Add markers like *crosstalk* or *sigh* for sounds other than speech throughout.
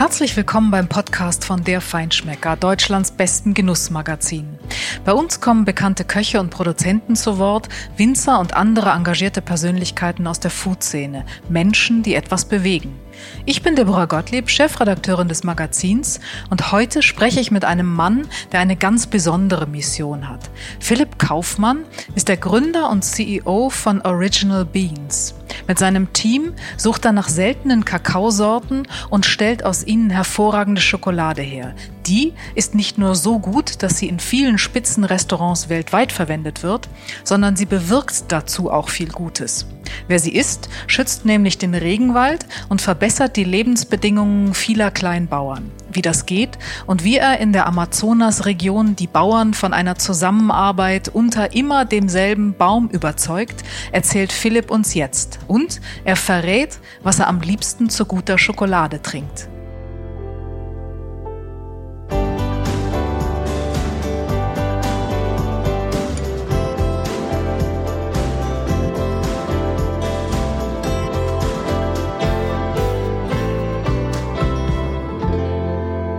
Herzlich willkommen beim Podcast von Der Feinschmecker, Deutschlands besten Genussmagazin. Bei uns kommen bekannte Köche und Produzenten zu Wort, Winzer und andere engagierte Persönlichkeiten aus der Food-Szene, Menschen, die etwas bewegen. Ich bin Deborah Gottlieb, Chefredakteurin des Magazins und heute spreche ich mit einem Mann, der eine ganz besondere Mission hat. Philipp Kaufmann ist der Gründer und CEO von Original Beans. Mit seinem Team sucht er nach seltenen Kakaosorten und stellt aus ihnen hervorragende Schokolade her. Die ist nicht nur so gut, dass sie in vielen Spitzenrestaurants weltweit verwendet wird, sondern sie bewirkt dazu auch viel Gutes. Wer sie isst, schützt nämlich den Regenwald und verbessert die Lebensbedingungen vieler Kleinbauern. Wie das geht und wie er in der Amazonasregion die Bauern von einer Zusammenarbeit unter immer demselben Baum überzeugt, erzählt Philipp uns jetzt. Und er verrät, was er am liebsten zu guter Schokolade trinkt.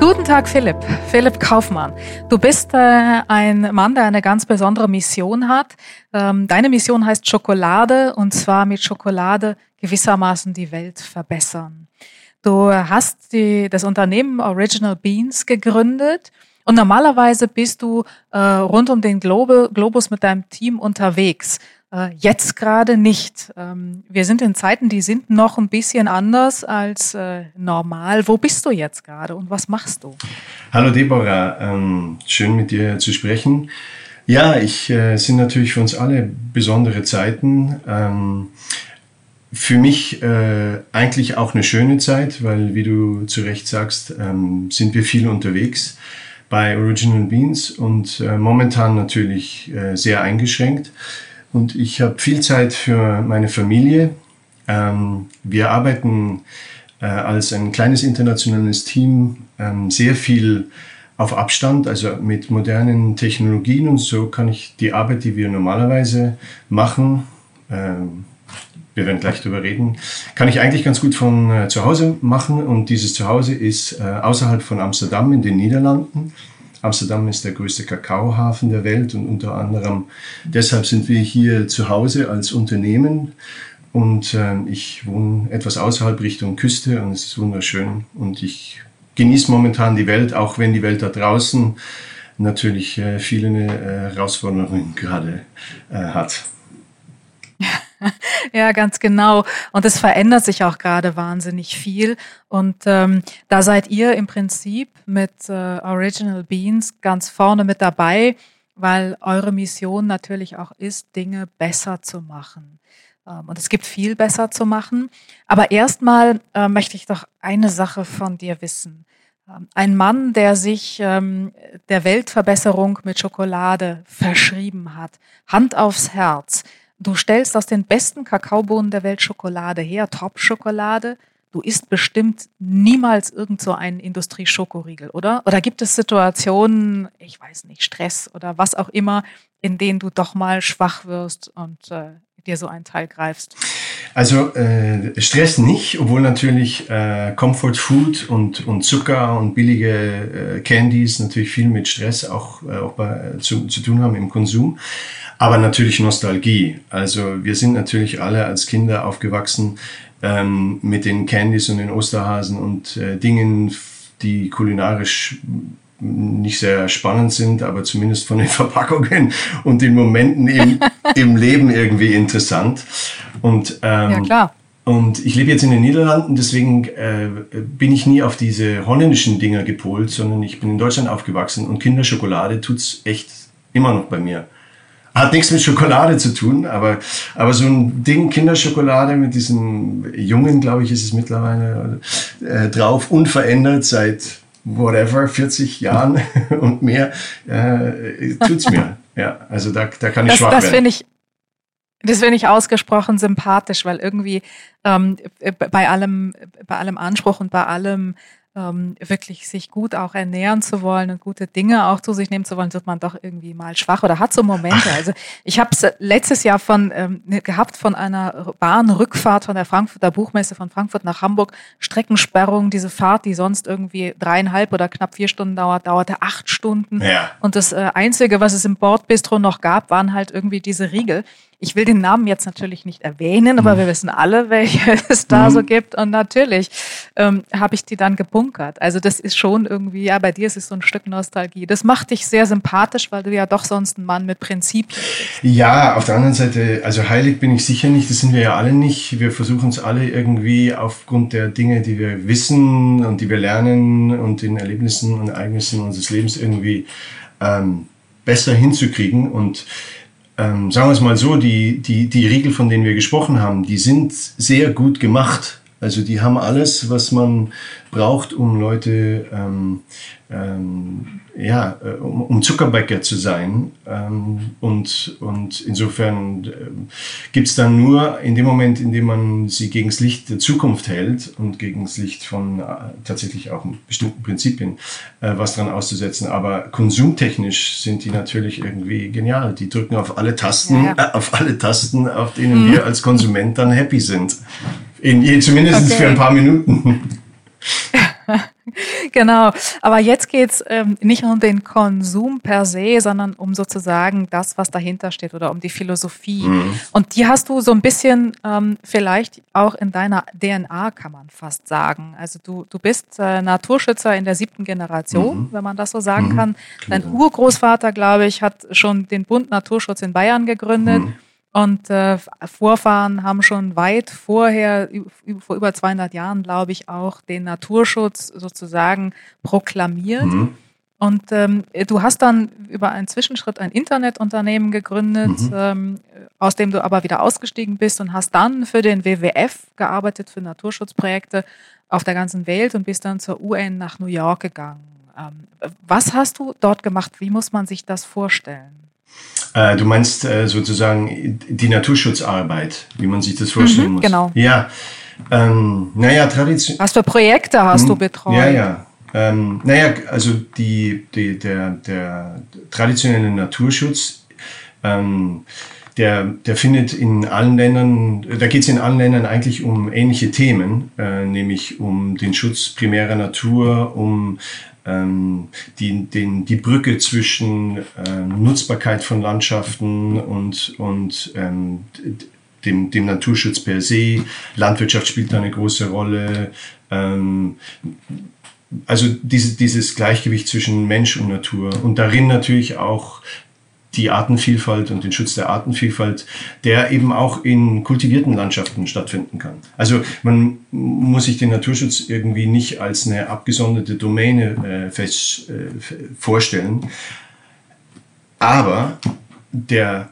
Guten Tag, Philipp. Philipp Kaufmann. Du bist äh, ein Mann, der eine ganz besondere Mission hat. Ähm, deine Mission heißt Schokolade und zwar mit Schokolade gewissermaßen die Welt verbessern. Du hast die, das Unternehmen Original Beans gegründet und normalerweise bist du äh, rund um den Globe, Globus mit deinem Team unterwegs. Äh, jetzt gerade nicht. Ähm, wir sind in Zeiten, die sind noch ein bisschen anders als äh, normal. Wo bist du jetzt gerade und was machst du? Hallo Deborah, ähm, schön mit dir zu sprechen. Ja, ich äh, sind natürlich für uns alle besondere Zeiten. Ähm, für mich äh, eigentlich auch eine schöne Zeit, weil, wie du zu Recht sagst, ähm, sind wir viel unterwegs bei Original Beans und äh, momentan natürlich äh, sehr eingeschränkt. Und ich habe viel Zeit für meine Familie. Ähm, wir arbeiten äh, als ein kleines internationales Team ähm, sehr viel auf Abstand, also mit modernen Technologien und so kann ich die Arbeit, die wir normalerweise machen, ähm, wir werden gleich darüber reden, kann ich eigentlich ganz gut von äh, zu Hause machen und dieses Zuhause ist äh, außerhalb von Amsterdam in den Niederlanden. Amsterdam ist der größte Kakaohafen der Welt und unter anderem deshalb sind wir hier zu Hause als Unternehmen. Und äh, ich wohne etwas außerhalb Richtung Küste und es ist wunderschön. Und ich genieße momentan die Welt, auch wenn die Welt da draußen natürlich äh, viele äh, Herausforderungen gerade äh, hat. *laughs* ja, ganz genau. Und es verändert sich auch gerade wahnsinnig viel. Und ähm, da seid ihr im Prinzip mit äh, Original Beans ganz vorne mit dabei, weil eure Mission natürlich auch ist, Dinge besser zu machen. Ähm, und es gibt viel besser zu machen. Aber erstmal äh, möchte ich doch eine Sache von dir wissen. Ähm, ein Mann, der sich ähm, der Weltverbesserung mit Schokolade verschrieben hat, Hand aufs Herz. Du stellst aus den besten Kakaobohnen der Welt Schokolade her, Top-Schokolade. Du isst bestimmt niemals irgend so einen Industrieschokoriegel, oder? Oder gibt es Situationen, ich weiß nicht, Stress oder was auch immer, in denen du doch mal schwach wirst und äh, dir so einen Teil greifst? Also äh, Stress nicht, obwohl natürlich äh, Comfort Food und, und Zucker und billige äh, Candies natürlich viel mit Stress auch, äh, auch bei, zu, zu tun haben im Konsum. Aber natürlich Nostalgie. Also wir sind natürlich alle als Kinder aufgewachsen ähm, mit den Candies und den Osterhasen und äh, Dingen, die kulinarisch nicht sehr spannend sind, aber zumindest von den *laughs* Verpackungen und den Momenten im, *laughs* im Leben irgendwie interessant. Und, ähm, ja, klar. Und ich lebe jetzt in den Niederlanden, deswegen äh, bin ich nie auf diese holländischen Dinger gepolt, sondern ich bin in Deutschland aufgewachsen und Kinderschokolade tut's echt immer noch bei mir. Hat nichts mit Schokolade zu tun, aber, aber so ein Ding Kinderschokolade mit diesem Jungen, glaube ich, ist es mittlerweile äh, drauf, unverändert seit whatever, 40 Jahren *laughs* und mehr, äh, tut's mir. *laughs* Ja, also da, da kann ich das, schwach das werden. Ich, das finde ich ausgesprochen sympathisch, weil irgendwie ähm, bei allem, bei allem Anspruch und bei allem ähm, wirklich sich gut auch ernähren zu wollen und gute Dinge auch zu sich nehmen zu wollen, wird man doch irgendwie mal schwach oder hat so Momente. Also ich habe es letztes Jahr von ähm, ne, gehabt von einer Bahnrückfahrt von der Frankfurter Buchmesse von Frankfurt nach Hamburg, Streckensperrung, diese Fahrt, die sonst irgendwie dreieinhalb oder knapp vier Stunden dauert, dauerte acht Stunden. Ja. Und das äh, Einzige, was es im Bordbistro noch gab, waren halt irgendwie diese Riegel. Ich will den Namen jetzt natürlich nicht erwähnen, aber mhm. wir wissen alle, welche *laughs* es da mhm. so gibt. Und natürlich ähm, habe ich die dann gebunkert. Also das ist schon irgendwie, ja, bei dir ist es so ein Stück Nostalgie. Das macht dich sehr sympathisch, weil du ja doch sonst ein Mann mit Prinzipien bist. Ja, auf der anderen Seite, also heilig bin ich sicher nicht, das sind wir ja alle nicht. Wir versuchen es alle irgendwie aufgrund der Dinge, die wir wissen und die wir lernen und den Erlebnissen und Ereignissen unseres Lebens irgendwie ähm, besser hinzukriegen. Und ähm, sagen wir es mal so, die, die, die Riegel, von denen wir gesprochen haben, die sind sehr gut gemacht. Also die haben alles, was man braucht, um Leute ähm, ähm, ja, äh, um, um Zuckerbäcker zu sein. Ähm, und, und insofern äh, gibt's dann nur in dem Moment, in dem man sie gegen das Licht der Zukunft hält und gegen das Licht von äh, tatsächlich auch bestimmten Prinzipien äh, was dran auszusetzen. Aber konsumtechnisch sind die natürlich irgendwie genial. Die drücken auf alle Tasten, ja, ja. Äh, auf alle Tasten, auf denen mhm. wir als Konsument dann happy sind. In, zumindest okay. für ein paar Minuten. *laughs* *laughs* genau. Aber jetzt geht's ähm, nicht um den Konsum per se, sondern um sozusagen das, was dahinter steht oder um die Philosophie. Mhm. Und die hast du so ein bisschen ähm, vielleicht auch in deiner DNA, kann man fast sagen. Also du, du bist äh, Naturschützer in der siebten Generation, mhm. wenn man das so sagen mhm. kann. Dein genau. Urgroßvater, glaube ich, hat schon den Bund Naturschutz in Bayern gegründet. Und äh, Vorfahren haben schon weit vorher, vor über 200 Jahren, glaube ich, auch den Naturschutz sozusagen proklamiert. Mhm. Und ähm, du hast dann über einen Zwischenschritt ein Internetunternehmen gegründet, mhm. ähm, aus dem du aber wieder ausgestiegen bist und hast dann für den WWF gearbeitet, für Naturschutzprojekte auf der ganzen Welt und bist dann zur UN nach New York gegangen. Ähm, was hast du dort gemacht? Wie muss man sich das vorstellen? Äh, du meinst äh, sozusagen die Naturschutzarbeit, wie man sich das vorstellen mhm, muss. Genau. Ja. Ähm, naja, Tradition. Was für Projekte hast du betreut? Ja, ja. Ähm, naja, also die, die, der, der traditionelle Naturschutz, ähm, der, der findet in allen Ländern, da geht es in allen Ländern eigentlich um ähnliche Themen, äh, nämlich um den Schutz primärer Natur, um ähm, die, den, die Brücke zwischen äh, Nutzbarkeit von Landschaften und, und ähm, dem, dem Naturschutz per se. Landwirtschaft spielt da eine große Rolle. Ähm, also diese, dieses Gleichgewicht zwischen Mensch und Natur und darin natürlich auch die Artenvielfalt und den Schutz der Artenvielfalt, der eben auch in kultivierten Landschaften stattfinden kann. Also man muss sich den Naturschutz irgendwie nicht als eine abgesonderte Domäne äh, fest äh, vorstellen, aber der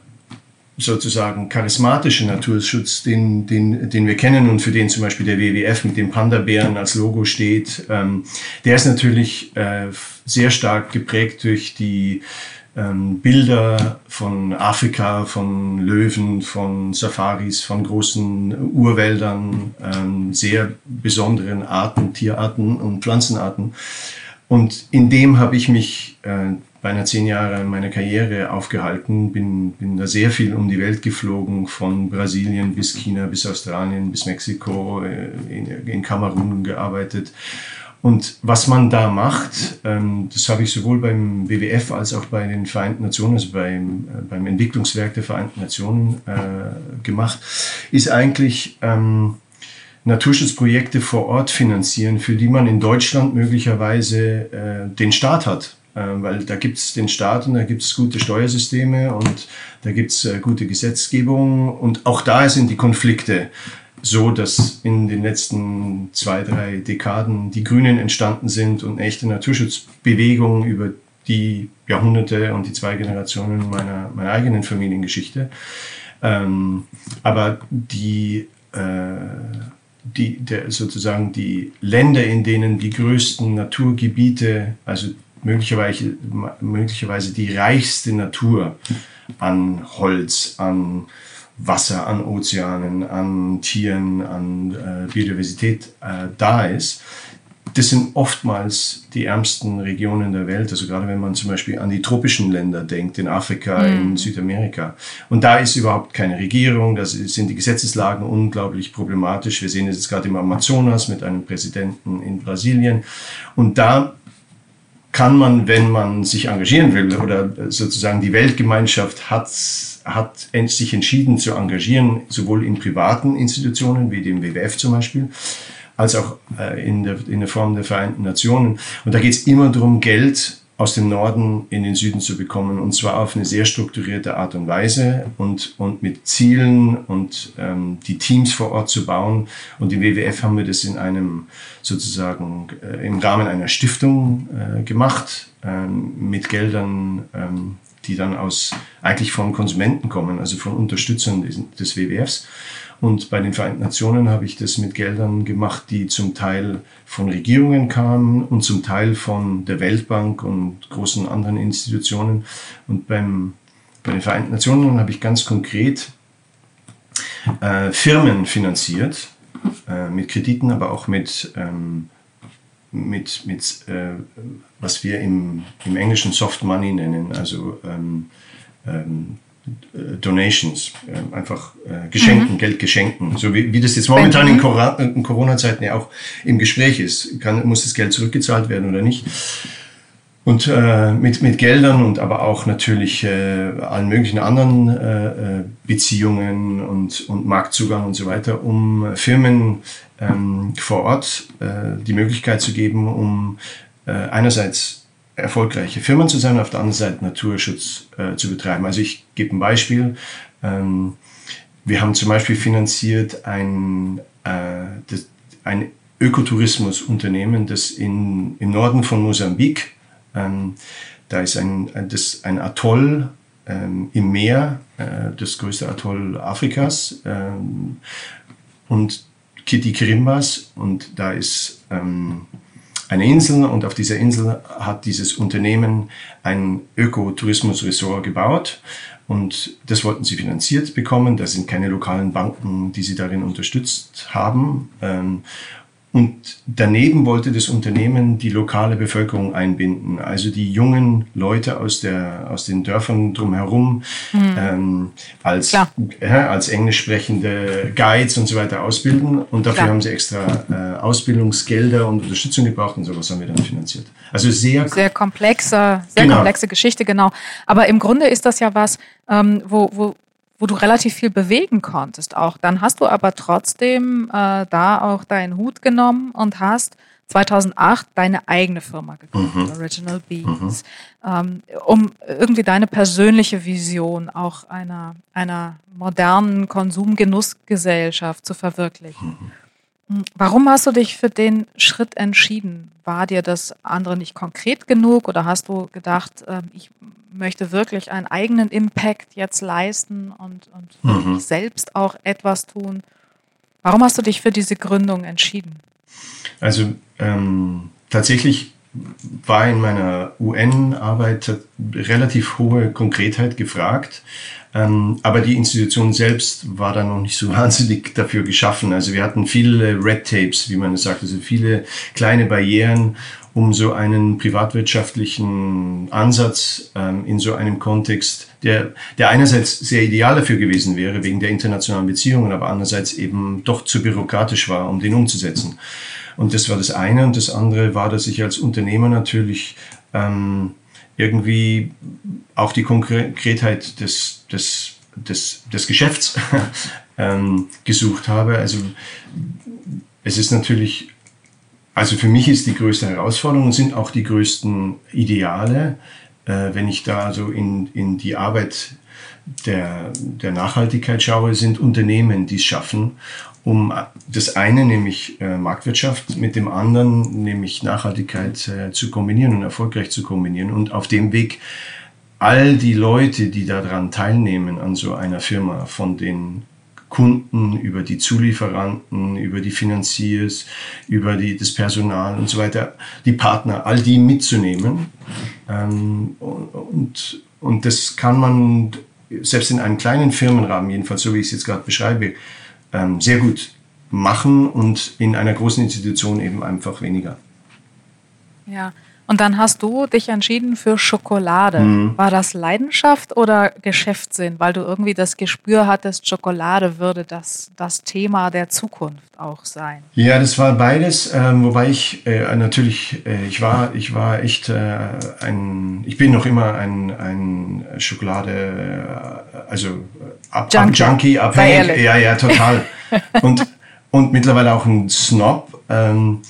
sozusagen charismatische Naturschutz, den, den, den wir kennen und für den zum Beispiel der WWF mit dem Panda-Bären als Logo steht, ähm, der ist natürlich äh, sehr stark geprägt durch die ähm, Bilder von Afrika, von Löwen, von Safaris, von großen Urwäldern, ähm, sehr besonderen Arten, Tierarten und Pflanzenarten. Und in dem habe ich mich äh, beinahe zehn Jahre meiner Karriere aufgehalten, bin, bin da sehr viel um die Welt geflogen, von Brasilien bis China, bis Australien, bis Mexiko, äh, in, in Kamerun gearbeitet und was man da macht, ähm, das habe ich sowohl beim WWF als auch bei den Vereinten Nationen, also beim, äh, beim Entwicklungswerk der Vereinten Nationen äh, gemacht, ist eigentlich ähm, Naturschutzprojekte vor Ort finanzieren, für die man in Deutschland möglicherweise äh, den Staat hat. Weil da gibt es den Staat und da gibt es gute Steuersysteme und da gibt es gute Gesetzgebung und auch da sind die Konflikte so, dass in den letzten zwei, drei Dekaden die Grünen entstanden sind und echte Naturschutzbewegungen über die Jahrhunderte und die zwei Generationen meiner, meiner eigenen Familiengeschichte. Ähm, aber die, äh, die der, sozusagen die Länder, in denen die größten Naturgebiete, also möglicherweise, möglicherweise die reichste Natur an Holz, an Wasser, an Ozeanen, an Tieren, an äh, Biodiversität äh, da ist, das sind oftmals die ärmsten Regionen der Welt. Also gerade wenn man zum Beispiel an die tropischen Länder denkt, in Afrika, mhm. in Südamerika. Und da ist überhaupt keine Regierung, da sind die Gesetzeslagen unglaublich problematisch. Wir sehen es jetzt gerade im Amazonas mit einem Präsidenten in Brasilien. Und da kann man, wenn man sich engagieren will oder sozusagen die Weltgemeinschaft hat, hat sich entschieden zu engagieren, sowohl in privaten Institutionen wie dem WWF zum Beispiel, als auch äh, in, der, in der Form der Vereinten Nationen. Und da geht es immer darum, Geld aus dem Norden in den Süden zu bekommen und zwar auf eine sehr strukturierte Art und Weise und, und mit Zielen und ähm, die Teams vor Ort zu bauen. Und im WWF haben wir das in einem sozusagen äh, im Rahmen einer Stiftung äh, gemacht ähm, mit Geldern, ähm, die dann aus eigentlich von Konsumenten kommen, also von Unterstützern des, des WWFs. Und bei den Vereinten Nationen habe ich das mit Geldern gemacht, die zum Teil von Regierungen kamen und zum Teil von der Weltbank und großen anderen Institutionen. Und beim, bei den Vereinten Nationen habe ich ganz konkret äh, Firmen finanziert, äh, mit Krediten, aber auch mit, ähm, mit, mit äh, was wir im, im Englischen Soft Money nennen, also ähm, ähm, äh, Donations, äh, einfach äh, Geschenken, mhm. Geld geschenken. So wie, wie das jetzt momentan in, in Corona-Zeiten ja auch im Gespräch ist. Kann, muss das Geld zurückgezahlt werden oder nicht? Und äh, mit, mit Geldern und aber auch natürlich äh, allen möglichen anderen äh, Beziehungen und, und Marktzugang und so weiter, um Firmen ähm, vor Ort äh, die Möglichkeit zu geben, um äh, einerseits erfolgreiche Firmen zu sein, auf der anderen Seite Naturschutz äh, zu betreiben. Also ich gebe ein Beispiel. Ähm, wir haben zum Beispiel finanziert ein, äh, das, ein Ökotourismusunternehmen, das in, im Norden von Mosambik, ähm, da ist ein, das, ein Atoll ähm, im Meer, äh, das größte Atoll Afrikas, ähm, und Kitty Kirimbas, und da ist ähm, eine Insel und auf dieser Insel hat dieses Unternehmen ein Ökotourismusresort gebaut und das wollten sie finanziert bekommen. Da sind keine lokalen Banken, die sie darin unterstützt haben. Und daneben wollte das Unternehmen die lokale Bevölkerung einbinden, also die jungen Leute aus, der, aus den Dörfern drumherum mhm. ähm, als, äh, als englisch sprechende Guides und so weiter ausbilden. Und dafür Klar. haben sie extra äh, Ausbildungsgelder und Unterstützung gebraucht und sowas haben wir dann finanziert. Also sehr, sehr komplexe, sehr genau. komplexe Geschichte, genau. Aber im Grunde ist das ja was, ähm, wo, wo wo du relativ viel bewegen konntest auch. Dann hast du aber trotzdem äh, da auch deinen Hut genommen und hast 2008 deine eigene Firma gegründet, mhm. Original Beans, mhm. ähm, um irgendwie deine persönliche Vision auch einer, einer modernen Konsumgenussgesellschaft zu verwirklichen. Mhm. Hm, warum hast du dich für den Schritt entschieden? War dir das andere nicht konkret genug oder hast du gedacht, äh, ich möchte wirklich einen eigenen Impact jetzt leisten und, und mhm. selbst auch etwas tun? Warum hast du dich für diese Gründung entschieden? Also ähm, tatsächlich war in meiner UN-Arbeit relativ hohe Konkretheit gefragt. Ähm, aber die Institution selbst war da noch nicht so *laughs* wahnsinnig dafür geschaffen. Also wir hatten viele Red Tapes, wie man es sagt, also viele kleine Barrieren, um so einen privatwirtschaftlichen Ansatz ähm, in so einem Kontext, der, der einerseits sehr ideal dafür gewesen wäre, wegen der internationalen Beziehungen, aber andererseits eben doch zu bürokratisch war, um den umzusetzen. Und das war das eine. Und das andere war, dass ich als Unternehmer natürlich ähm, irgendwie auch die Konkretheit des, des, des, des Geschäfts *laughs* ähm, gesucht habe. Also es ist natürlich, also für mich ist die größte Herausforderung und sind auch die größten Ideale, äh, wenn ich da also in, in die Arbeit der, der Nachhaltigkeit schaue, sind Unternehmen, die es schaffen um das eine, nämlich äh, Marktwirtschaft, mit dem anderen, nämlich Nachhaltigkeit äh, zu kombinieren und erfolgreich zu kombinieren und auf dem Weg all die Leute, die daran teilnehmen an so einer Firma, von den Kunden, über die Zulieferanten, über die Finanziers, über die, das Personal und so weiter, die Partner, all die mitzunehmen. Ähm, und, und das kann man selbst in einem kleinen Firmenrahmen, jedenfalls so wie ich es jetzt gerade beschreibe, ähm, sehr gut machen und in einer großen Institution eben einfach weniger. Ja. Und dann hast du dich entschieden für Schokolade. Mhm. War das Leidenschaft oder Geschäftssinn, weil du irgendwie das Gespür hattest, Schokolade würde das, das Thema der Zukunft auch sein? Ja, das war beides, ähm, wobei ich äh, natürlich, äh, ich war, ich war echt äh, ein, ich bin noch immer ein, ein Schokolade, äh, also ab, Junkie, ab Junkie abhängig. Ja, ja, total. *laughs* und, und mittlerweile auch ein Snob. Ähm,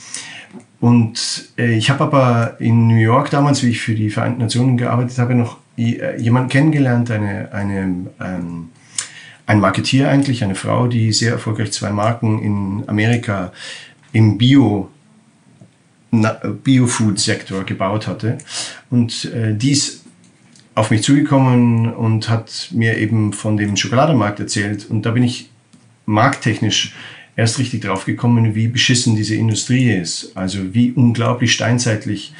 und äh, ich habe aber in New York damals, wie ich für die Vereinten Nationen gearbeitet habe, noch äh, jemanden kennengelernt, eine, eine, ähm, ein Marketier eigentlich, eine Frau, die sehr erfolgreich zwei Marken in Amerika im Bio Biofood-Sektor gebaut hatte. Und äh, die ist auf mich zugekommen und hat mir eben von dem Schokoladenmarkt erzählt. Und da bin ich markttechnisch erst richtig drauf gekommen, wie beschissen diese Industrie ist. Also wie unglaublich steinzeitlich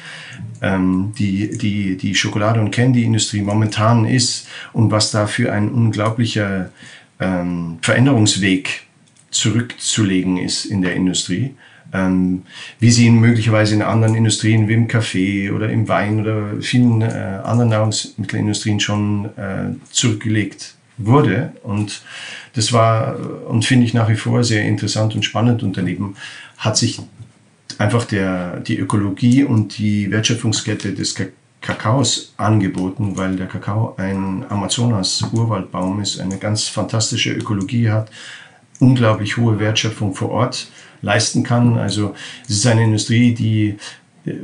ähm, die, die, die Schokolade- und Candy-Industrie momentan ist und was da für ein unglaublicher ähm, Veränderungsweg zurückzulegen ist in der Industrie. Ähm, wie sie ihn möglicherweise in anderen Industrien wie im Kaffee oder im Wein oder vielen äh, anderen Nahrungsmittelindustrien schon äh, zurückgelegt wurde. Und das war und finde ich nach wie vor sehr interessant und spannend. Und daneben hat sich einfach der, die Ökologie und die Wertschöpfungskette des Kakaos angeboten, weil der Kakao ein Amazonas-Urwaldbaum ist, eine ganz fantastische Ökologie hat, unglaublich hohe Wertschöpfung vor Ort leisten kann. Also es ist eine Industrie, die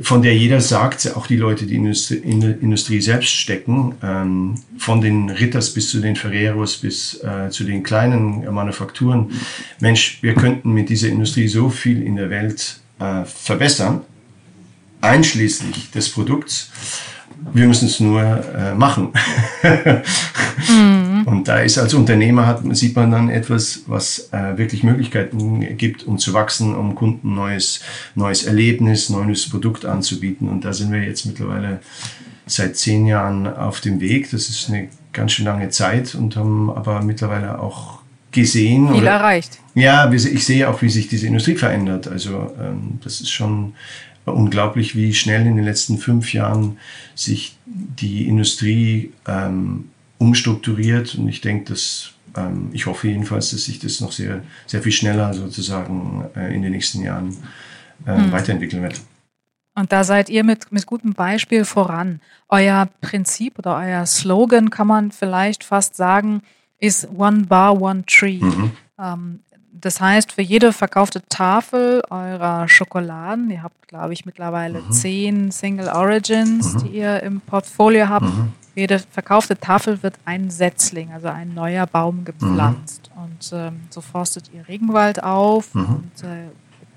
von der jeder sagt, auch die Leute, die in der Industrie selbst stecken, ähm, von den Ritters bis zu den Ferreros bis äh, zu den kleinen Manufakturen, Mensch, wir könnten mit dieser Industrie so viel in der Welt äh, verbessern, einschließlich des Produkts. Wir müssen es nur äh, machen. Mhm. Und da ist als Unternehmer hat, sieht man dann etwas, was äh, wirklich Möglichkeiten gibt, um zu wachsen, um Kunden neues, neues Erlebnis, neues Produkt anzubieten. Und da sind wir jetzt mittlerweile seit zehn Jahren auf dem Weg. Das ist eine ganz schön lange Zeit und haben aber mittlerweile auch gesehen. Viel oder, erreicht. Ja, ich sehe auch, wie sich diese Industrie verändert. Also ähm, das ist schon unglaublich, wie schnell in den letzten fünf Jahren sich die Industrie ähm, umstrukturiert. Und ich denke, dass ähm, ich hoffe jedenfalls, dass sich das noch sehr, sehr viel schneller sozusagen äh, in den nächsten Jahren äh, hm. weiterentwickeln wird. Und da seid ihr mit, mit gutem Beispiel voran. Euer Prinzip oder euer Slogan kann man vielleicht fast sagen, ist One Bar, One Tree. Mhm. Ähm, das heißt, für jede verkaufte Tafel eurer Schokoladen, ihr habt, glaube ich, mittlerweile mhm. zehn Single Origins, mhm. die ihr im Portfolio habt. Mhm. Jede verkaufte Tafel wird ein Setzling, also ein neuer Baum gepflanzt. Mhm. Und ähm, so forstet ihr Regenwald auf mhm. und äh,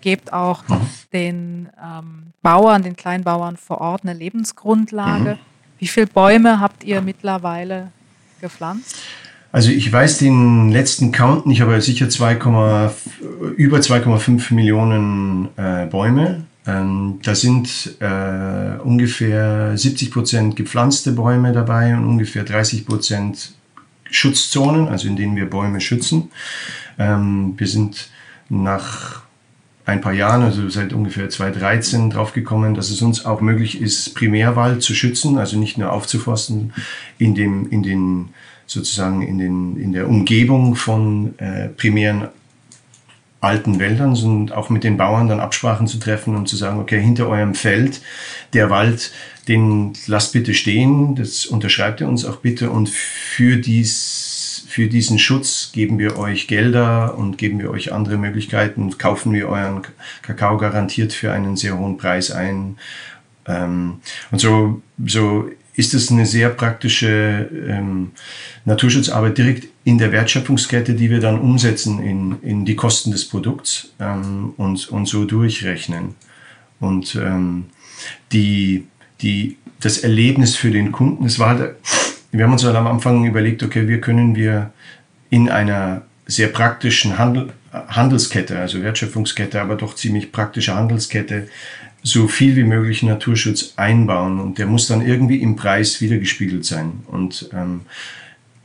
gebt auch mhm. den ähm, Bauern, den Kleinbauern vor Ort eine Lebensgrundlage. Wie viele Bäume habt ihr mittlerweile gepflanzt? Also ich weiß den letzten Count nicht, aber sicher 2, über 2,5 Millionen äh, Bäume. Ähm, da sind äh, ungefähr 70 Prozent gepflanzte Bäume dabei und ungefähr 30 Prozent Schutzzonen, also in denen wir Bäume schützen. Ähm, wir sind nach ein paar Jahren, also seit ungefähr 2013, draufgekommen, dass es uns auch möglich ist, Primärwald zu schützen, also nicht nur aufzuforsten in, dem, in den sozusagen in, den, in der Umgebung von äh, primären alten Wäldern, sondern auch mit den Bauern dann Absprachen zu treffen und zu sagen, okay, hinter eurem Feld, der Wald, den lasst bitte stehen, das unterschreibt ihr uns auch bitte und für dies, für diesen Schutz geben wir euch Gelder und geben wir euch andere Möglichkeiten kaufen wir euren Kakao garantiert für einen sehr hohen Preis ein. Ähm, und so, so ist es eine sehr praktische ähm, Naturschutzarbeit direkt in der Wertschöpfungskette, die wir dann umsetzen in, in die Kosten des Produkts ähm, und, und so durchrechnen. Und ähm, die, die, das Erlebnis für den Kunden, es war, wir haben uns halt am Anfang überlegt, okay, wie können wir in einer sehr praktischen Handel, Handelskette, also Wertschöpfungskette, aber doch ziemlich praktische Handelskette, so viel wie möglich Naturschutz einbauen und der muss dann irgendwie im Preis wiedergespiegelt sein. Und ähm,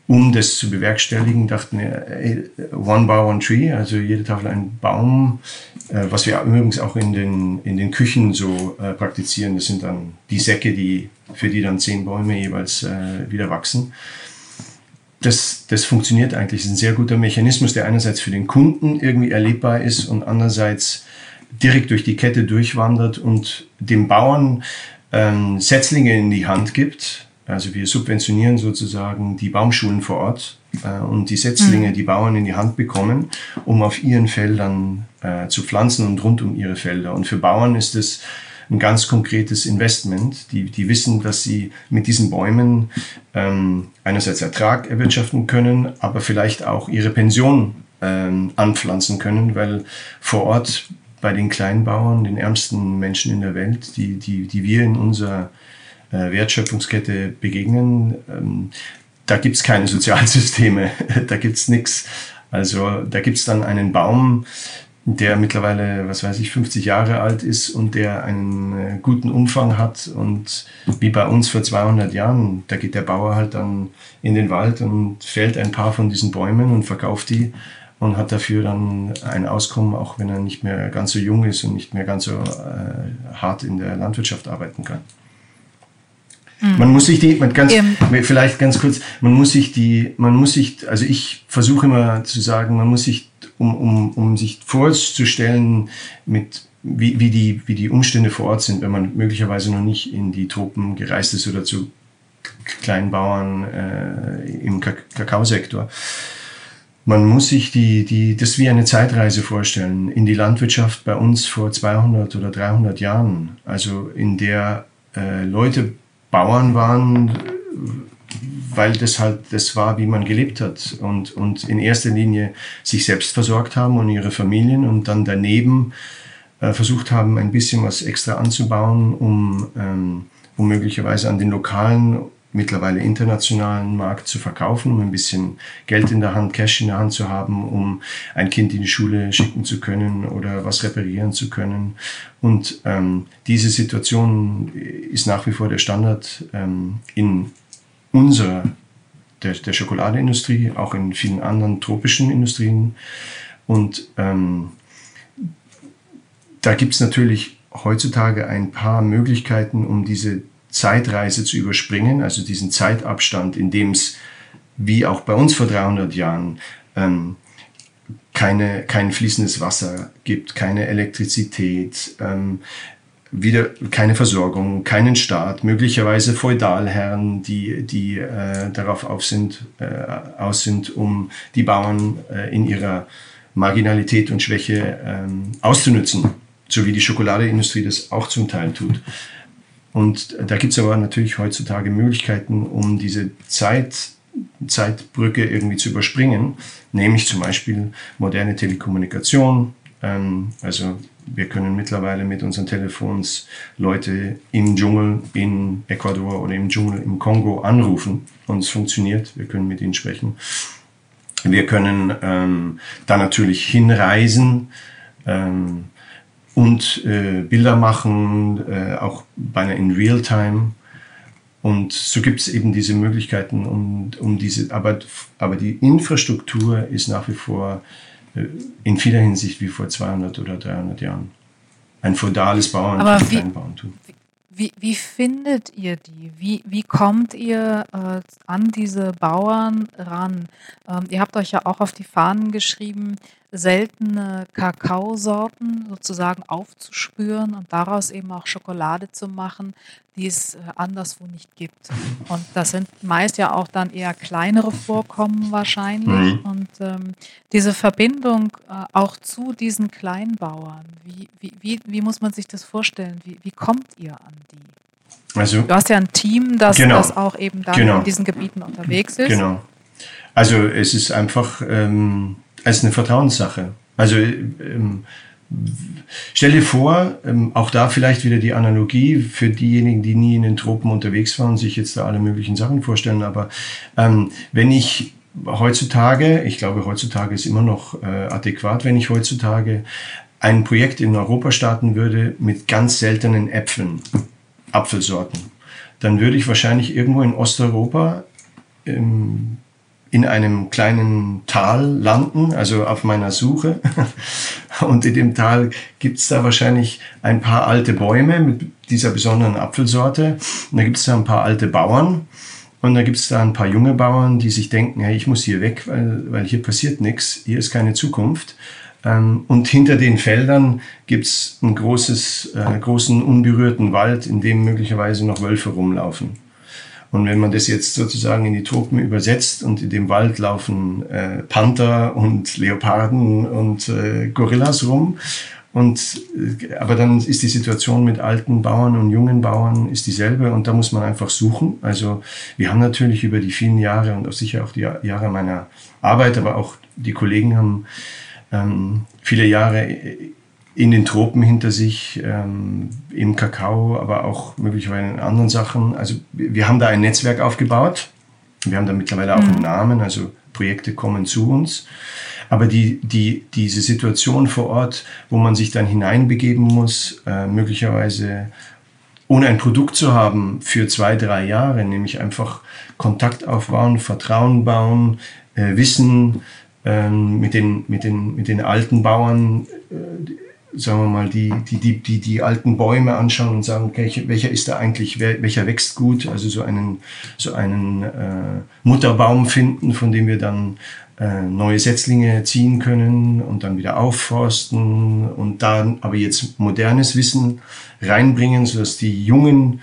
um das zu bewerkstelligen, dachten wir, one bar, one tree, also jede Tafel ein Baum, äh, was wir übrigens auch in den, in den Küchen so äh, praktizieren. Das sind dann die Säcke, die, für die dann zehn Bäume jeweils äh, wieder wachsen. Das, das funktioniert eigentlich, das ist ein sehr guter Mechanismus, der einerseits für den Kunden irgendwie erlebbar ist und andererseits direkt durch die Kette durchwandert und dem Bauern ähm, Setzlinge in die Hand gibt, also wir subventionieren sozusagen die Baumschulen vor Ort äh, und die Setzlinge, mhm. die Bauern in die Hand bekommen, um auf ihren Feldern äh, zu pflanzen und rund um ihre Felder. Und für Bauern ist es ein ganz konkretes Investment. Die, die wissen, dass sie mit diesen Bäumen ähm, einerseits Ertrag erwirtschaften können, aber vielleicht auch ihre Pension ähm, anpflanzen können, weil vor Ort bei den Kleinbauern, den ärmsten Menschen in der Welt, die, die, die wir in unserer Wertschöpfungskette begegnen. Ähm, da gibt es keine Sozialsysteme, *laughs* da gibt es nichts. Also da gibt es dann einen Baum, der mittlerweile, was weiß ich, 50 Jahre alt ist und der einen äh, guten Umfang hat. Und wie bei uns vor 200 Jahren, da geht der Bauer halt dann in den Wald und fällt ein paar von diesen Bäumen und verkauft die und hat dafür dann ein Auskommen, auch wenn er nicht mehr ganz so jung ist und nicht mehr ganz so äh, hart in der Landwirtschaft arbeiten kann. Mhm. Man muss sich die, man ganz, ähm. vielleicht ganz kurz, man muss sich die, man muss sich, also ich versuche immer zu sagen, man muss sich, um, um, um sich vorzustellen, mit, wie, wie, die, wie die Umstände vor Ort sind, wenn man möglicherweise noch nicht in die Tropen gereist ist oder zu Kleinbauern äh, im Kakaosektor. Man muss sich die, die, das wie eine Zeitreise vorstellen in die Landwirtschaft bei uns vor 200 oder 300 Jahren, also in der äh, Leute Bauern waren, weil das halt das war, wie man gelebt hat und, und in erster Linie sich selbst versorgt haben und ihre Familien und dann daneben äh, versucht haben, ein bisschen was extra anzubauen, um, ähm, um möglicherweise an den lokalen mittlerweile internationalen Markt zu verkaufen, um ein bisschen Geld in der Hand, Cash in der Hand zu haben, um ein Kind in die Schule schicken zu können oder was reparieren zu können. Und ähm, diese Situation ist nach wie vor der Standard ähm, in unserer, der, der Schokoladeindustrie, auch in vielen anderen tropischen Industrien. Und ähm, da gibt es natürlich heutzutage ein paar Möglichkeiten, um diese Zeitreise zu überspringen, also diesen Zeitabstand, in dem es, wie auch bei uns vor 300 Jahren, ähm, keine, kein fließendes Wasser gibt, keine Elektrizität, ähm, wieder keine Versorgung, keinen Staat, möglicherweise Feudalherren, die, die äh, darauf auf sind, äh, aus sind, um die Bauern äh, in ihrer Marginalität und Schwäche ähm, auszunützen, so wie die Schokoladeindustrie das auch zum Teil tut. Und da gibt es aber natürlich heutzutage Möglichkeiten, um diese Zeit, Zeitbrücke irgendwie zu überspringen, nämlich zum Beispiel moderne Telekommunikation. Ähm, also wir können mittlerweile mit unseren Telefons Leute im Dschungel in Ecuador oder im Dschungel im Kongo anrufen und es funktioniert. Wir können mit ihnen sprechen. Wir können ähm, da natürlich hinreisen. Ähm, und äh, Bilder machen, äh, auch beinahe in Realtime. Und so gibt es eben diese Möglichkeiten, um, um diese, aber, aber die Infrastruktur ist nach wie vor äh, in vieler Hinsicht wie vor 200 oder 300 Jahren. Ein feudales Bauern- und Kleinbauerntum. Wie, wie findet ihr die? Wie, wie kommt ihr äh, an diese Bauern ran? Ähm, ihr habt euch ja auch auf die Fahnen geschrieben, seltene Kakaosorten sozusagen aufzuspüren und daraus eben auch Schokolade zu machen, die es äh, anderswo nicht gibt. Und das sind meist ja auch dann eher kleinere Vorkommen wahrscheinlich. Mhm. Und ähm, diese Verbindung äh, auch zu diesen Kleinbauern, wie, wie, wie, wie muss man sich das vorstellen? Wie, wie kommt ihr an die? Also, du hast ja ein Team, das, genau, das auch eben dann genau, in diesen Gebieten unterwegs ist. Genau. Also es ist einfach ähm, ist eine Vertrauenssache. Also ähm, Stell dir vor, ähm, auch da vielleicht wieder die Analogie für diejenigen, die nie in den Tropen unterwegs waren sich jetzt da alle möglichen Sachen vorstellen. Aber ähm, wenn ich heutzutage, ich glaube heutzutage ist immer noch äh, adäquat, wenn ich heutzutage ein Projekt in Europa starten würde mit ganz seltenen Äpfeln, Apfelsorten, dann würde ich wahrscheinlich irgendwo in Osteuropa ähm, in einem kleinen Tal landen, also auf meiner Suche. *laughs* Und in dem Tal gibt's da wahrscheinlich ein paar alte Bäume mit dieser besonderen Apfelsorte. Und da gibt's da ein paar alte Bauern. Und da gibt's da ein paar junge Bauern, die sich denken, hey, ich muss hier weg, weil, weil hier passiert nichts, hier ist keine Zukunft. Ähm, und hinter den Feldern gibt's einen großes, äh, großen unberührten Wald, in dem möglicherweise noch Wölfe rumlaufen. Und wenn man das jetzt sozusagen in die Tropen übersetzt und in dem Wald laufen äh, Panther und Leoparden und äh, Gorillas rum. Und, äh, aber dann ist die Situation mit alten Bauern und jungen Bauern ist dieselbe und da muss man einfach suchen. Also wir haben natürlich über die vielen Jahre und auch sicher auch die Jahre meiner Arbeit, aber auch die Kollegen haben ähm, viele Jahre in den Tropen hinter sich, ähm, im Kakao, aber auch möglicherweise in anderen Sachen. Also wir haben da ein Netzwerk aufgebaut. Wir haben da mittlerweile auch einen mhm. Namen, also Projekte kommen zu uns. Aber die, die, diese Situation vor Ort, wo man sich dann hineinbegeben muss, äh, möglicherweise ohne ein Produkt zu haben für zwei, drei Jahre, nämlich einfach Kontakt aufbauen, Vertrauen bauen, äh, Wissen ähm, mit, den, mit, den, mit den alten Bauern, äh, sagen wir mal, die, die, die, die, die alten Bäume anschauen und sagen, okay, welcher ist da eigentlich, welcher wächst gut? Also so einen, so einen äh, Mutterbaum finden, von dem wir dann äh, neue Setzlinge ziehen können und dann wieder aufforsten und dann aber jetzt modernes Wissen reinbringen, sodass die jungen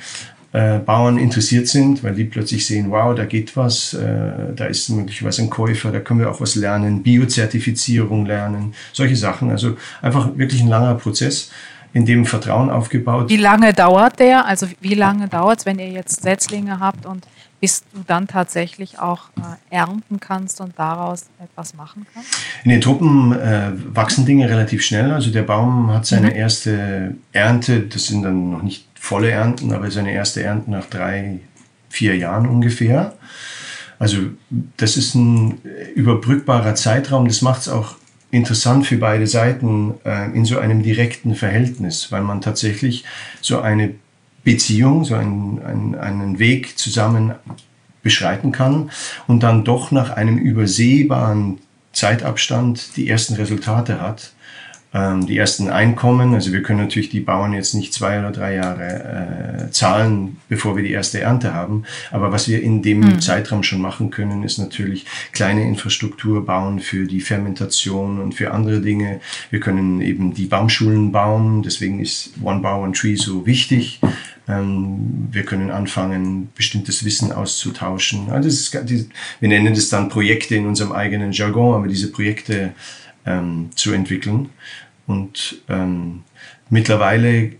äh, Bauern interessiert sind, weil die plötzlich sehen, wow, da geht was, äh, da ist möglicherweise ein Käufer, da können wir auch was lernen, Biozertifizierung lernen, solche Sachen. Also einfach wirklich ein langer Prozess, in dem Vertrauen aufgebaut. Wie lange dauert der? Also wie lange dauert es, wenn ihr jetzt Setzlinge habt und bis du dann tatsächlich auch äh, ernten kannst und daraus etwas machen kannst? In den Tropen äh, wachsen Dinge relativ schnell. Also der Baum hat seine mhm. erste Ernte, das sind dann noch nicht volle Ernten, aber seine erste Ernte nach drei, vier Jahren ungefähr. Also das ist ein überbrückbarer Zeitraum. Das macht es auch interessant für beide Seiten äh, in so einem direkten Verhältnis, weil man tatsächlich so eine Beziehung, so einen, einen, einen Weg zusammen beschreiten kann und dann doch nach einem übersehbaren Zeitabstand die ersten Resultate hat ähm, die ersten Einkommen. Also wir können natürlich die Bauern jetzt nicht zwei oder drei Jahre äh, zahlen, bevor wir die erste Ernte haben. Aber was wir in dem mhm. Zeitraum schon machen können, ist natürlich kleine Infrastruktur bauen für die Fermentation und für andere Dinge. Wir können eben die Baumschulen bauen. Deswegen ist One Bow One Tree so wichtig. Ähm, wir können anfangen, bestimmtes Wissen auszutauschen. Also ist, wir nennen das dann Projekte in unserem eigenen Jargon, aber diese Projekte ähm, zu entwickeln. Und ähm, mittlerweile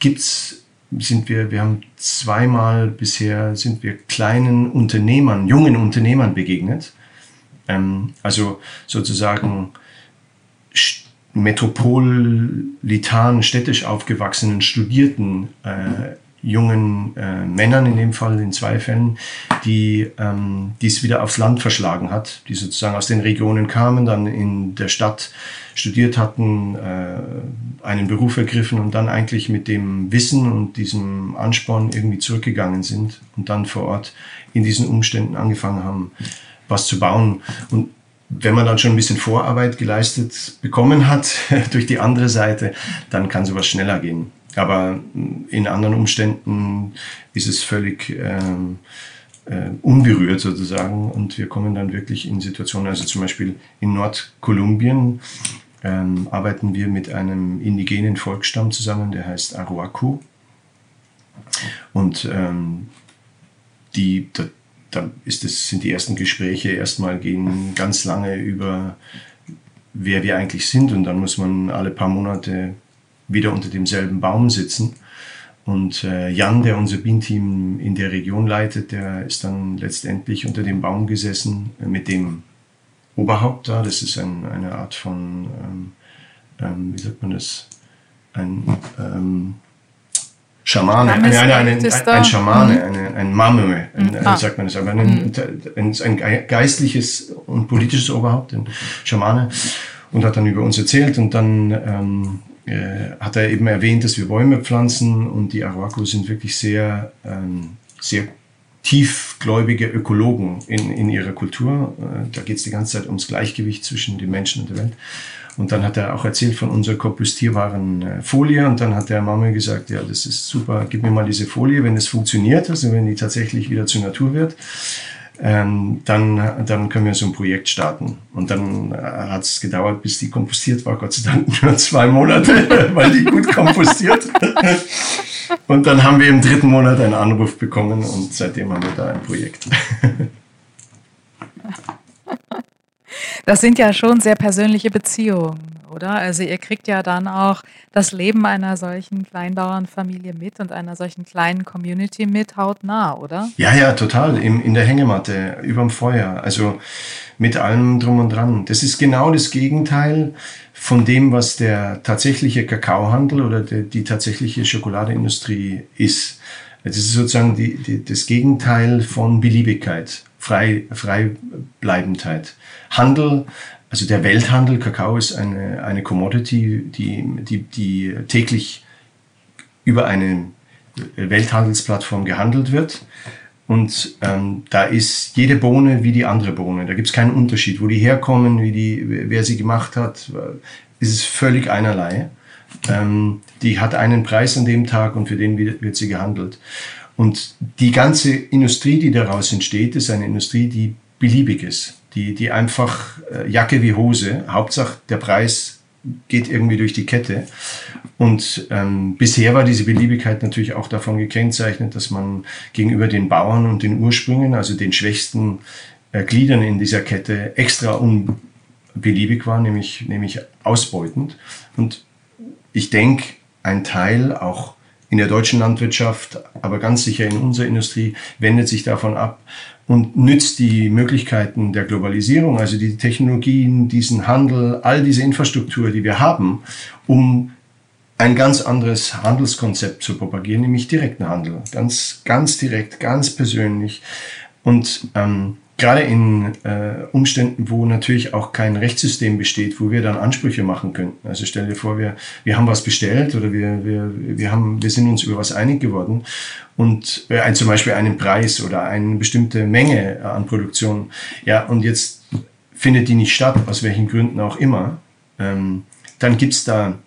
gibt's, sind wir, wir haben zweimal bisher sind wir kleinen Unternehmern, jungen Unternehmern begegnet. Ähm, also sozusagen metropolitan, städtisch aufgewachsenen Studierten äh, jungen äh, Männern in dem Fall, in zwei Fällen, die ähm, die es wieder aufs Land verschlagen hat, die sozusagen aus den Regionen kamen, dann in der Stadt studiert hatten, äh, einen Beruf ergriffen und dann eigentlich mit dem Wissen und diesem Ansporn irgendwie zurückgegangen sind und dann vor Ort in diesen Umständen angefangen haben, was zu bauen. Und wenn man dann schon ein bisschen Vorarbeit geleistet bekommen hat *laughs* durch die andere Seite, dann kann sowas schneller gehen. Aber in anderen Umständen ist es völlig ähm, äh, unberührt sozusagen und wir kommen dann wirklich in Situationen, also zum Beispiel in Nordkolumbien ähm, arbeiten wir mit einem indigenen Volksstamm zusammen, der heißt Aruaku. Und ähm, die, da, da ist das, sind die ersten Gespräche erstmal gehen ganz lange über, wer wir eigentlich sind und dann muss man alle paar Monate wieder unter demselben Baum sitzen. Und äh, Jan, der unser Bean-Team in der Region leitet, der ist dann letztendlich unter dem Baum gesessen äh, mit dem Oberhaupt da. Das ist ein, eine Art von, ähm, ähm, wie sagt man das, ein ähm, Schamane, eine, eine, eine, ein, Schamane, mhm. eine, ein Mame, ein, mhm. ah. sagt man das, aber ein, mhm. ein, ein geistliches und politisches Oberhaupt, ein Schamane, und hat dann über uns erzählt und dann ähm, äh, hat er eben erwähnt, dass wir Bäume pflanzen und die Arauacos sind wirklich sehr, ähm, sehr tiefgläubige Ökologen in, in ihrer Kultur. Äh, da geht es die ganze Zeit ums Gleichgewicht zwischen den Menschen und der Welt. Und dann hat er auch erzählt von unserer kompostierbaren äh, Folie. Und dann hat der Mama gesagt, ja, das ist super, gib mir mal diese Folie, wenn es funktioniert, also wenn die tatsächlich wieder zur Natur wird. Ähm, dann, dann können wir so ein Projekt starten. Und dann äh, hat es gedauert, bis die kompostiert war, Gott sei Dank *laughs* nur zwei Monate, *laughs* weil die gut kompostiert. *laughs* und dann haben wir im dritten Monat einen Anruf bekommen und seitdem haben wir da ein Projekt. Das sind ja schon sehr persönliche Beziehungen, oder? Also ihr kriegt ja dann auch das Leben einer solchen Kleinbauernfamilie mit und einer solchen kleinen Community mit hautnah, oder? Ja, ja, total. Im, in der Hängematte, überm Feuer. Also mit allem drum und dran. Das ist genau das Gegenteil von dem, was der tatsächliche Kakaohandel oder die, die tatsächliche Schokoladeindustrie ist. Das ist sozusagen die, die, das Gegenteil von Beliebigkeit, Frei, Freibleibendheit. Handel, also der Welthandel, Kakao ist eine, eine Commodity, die, die, die täglich über eine Welthandelsplattform gehandelt wird. Und ähm, da ist jede Bohne wie die andere Bohne. Da gibt es keinen Unterschied. Wo die herkommen, wie die, wer sie gemacht hat, ist es völlig einerlei. Ähm, die hat einen Preis an dem Tag und für den wird sie gehandelt. Und die ganze Industrie, die daraus entsteht, ist eine Industrie, die beliebig ist die, die einfach äh, Jacke wie Hose, Hauptsache der Preis geht irgendwie durch die Kette. Und ähm, bisher war diese Beliebigkeit natürlich auch davon gekennzeichnet, dass man gegenüber den Bauern und den Ursprüngen, also den schwächsten äh, Gliedern in dieser Kette, extra unbeliebig war, nämlich, nämlich ausbeutend. Und ich denke, ein Teil auch in der deutschen Landwirtschaft, aber ganz sicher in unserer Industrie, wendet sich davon ab und nützt die Möglichkeiten der Globalisierung, also die Technologien, diesen Handel, all diese Infrastruktur, die wir haben, um ein ganz anderes Handelskonzept zu propagieren, nämlich direkten Handel. Ganz, ganz direkt, ganz persönlich. Und ähm, gerade in äh, Umständen, wo natürlich auch kein Rechtssystem besteht, wo wir dann Ansprüche machen könnten. Also stell dir vor, wir, wir haben was bestellt oder wir, wir, wir, haben, wir sind uns über was einig geworden und äh, ein, zum Beispiel einen Preis oder eine bestimmte Menge an Produktion. Ja, und jetzt findet die nicht statt, aus welchen Gründen auch immer. Ähm, dann gibt's da